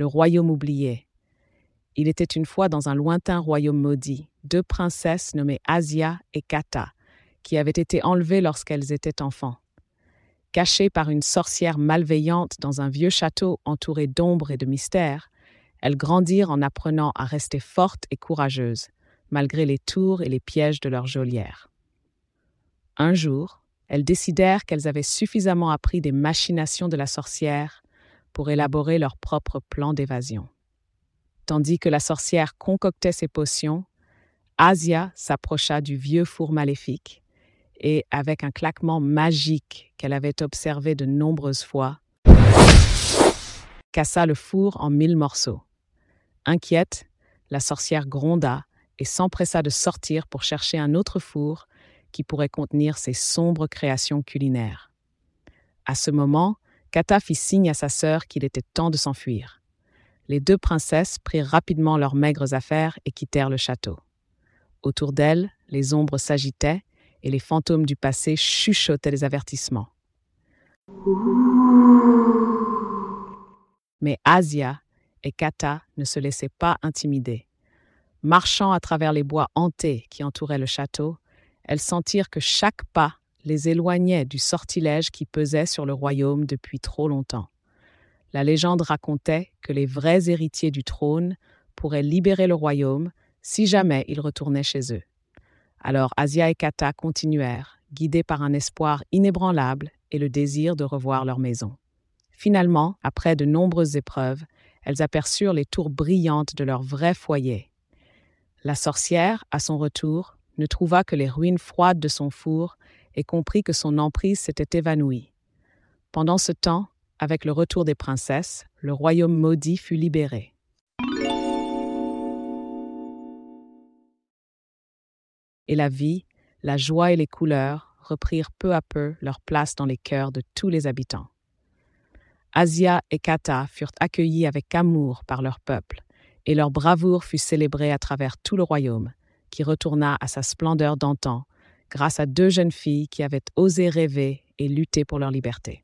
le royaume oublié. Il était une fois dans un lointain royaume maudit, deux princesses nommées Asia et Kata, qui avaient été enlevées lorsqu'elles étaient enfants. Cachées par une sorcière malveillante dans un vieux château entouré d'ombre et de mystères, elles grandirent en apprenant à rester fortes et courageuses, malgré les tours et les pièges de leur geôlière. Un jour, elles décidèrent qu'elles avaient suffisamment appris des machinations de la sorcière pour élaborer leur propre plan d'évasion. Tandis que la sorcière concoctait ses potions, Asia s'approcha du vieux four maléfique et, avec un claquement magique qu'elle avait observé de nombreuses fois, cassa le four en mille morceaux. Inquiète, la sorcière gronda et s'empressa de sortir pour chercher un autre four qui pourrait contenir ses sombres créations culinaires. À ce moment, Kata fit signe à sa sœur qu'il était temps de s'enfuir. Les deux princesses prirent rapidement leurs maigres affaires et quittèrent le château. Autour d'elles, les ombres s'agitaient et les fantômes du passé chuchotaient des avertissements. Mais Asia et Kata ne se laissaient pas intimider. Marchant à travers les bois hantés qui entouraient le château, elles sentirent que chaque pas les éloignait du sortilège qui pesait sur le royaume depuis trop longtemps. La légende racontait que les vrais héritiers du trône pourraient libérer le royaume si jamais ils retournaient chez eux. Alors Asia et Kata continuèrent, guidés par un espoir inébranlable et le désir de revoir leur maison. Finalement, après de nombreuses épreuves, elles aperçurent les tours brillantes de leur vrai foyer. La sorcière, à son retour, ne trouva que les ruines froides de son four et comprit que son emprise s'était évanouie. Pendant ce temps, avec le retour des princesses, le royaume maudit fut libéré. Et la vie, la joie et les couleurs reprirent peu à peu leur place dans les cœurs de tous les habitants. Asia et Kata furent accueillis avec amour par leur peuple, et leur bravoure fut célébrée à travers tout le royaume, qui retourna à sa splendeur d'antan grâce à deux jeunes filles qui avaient osé rêver et lutter pour leur liberté.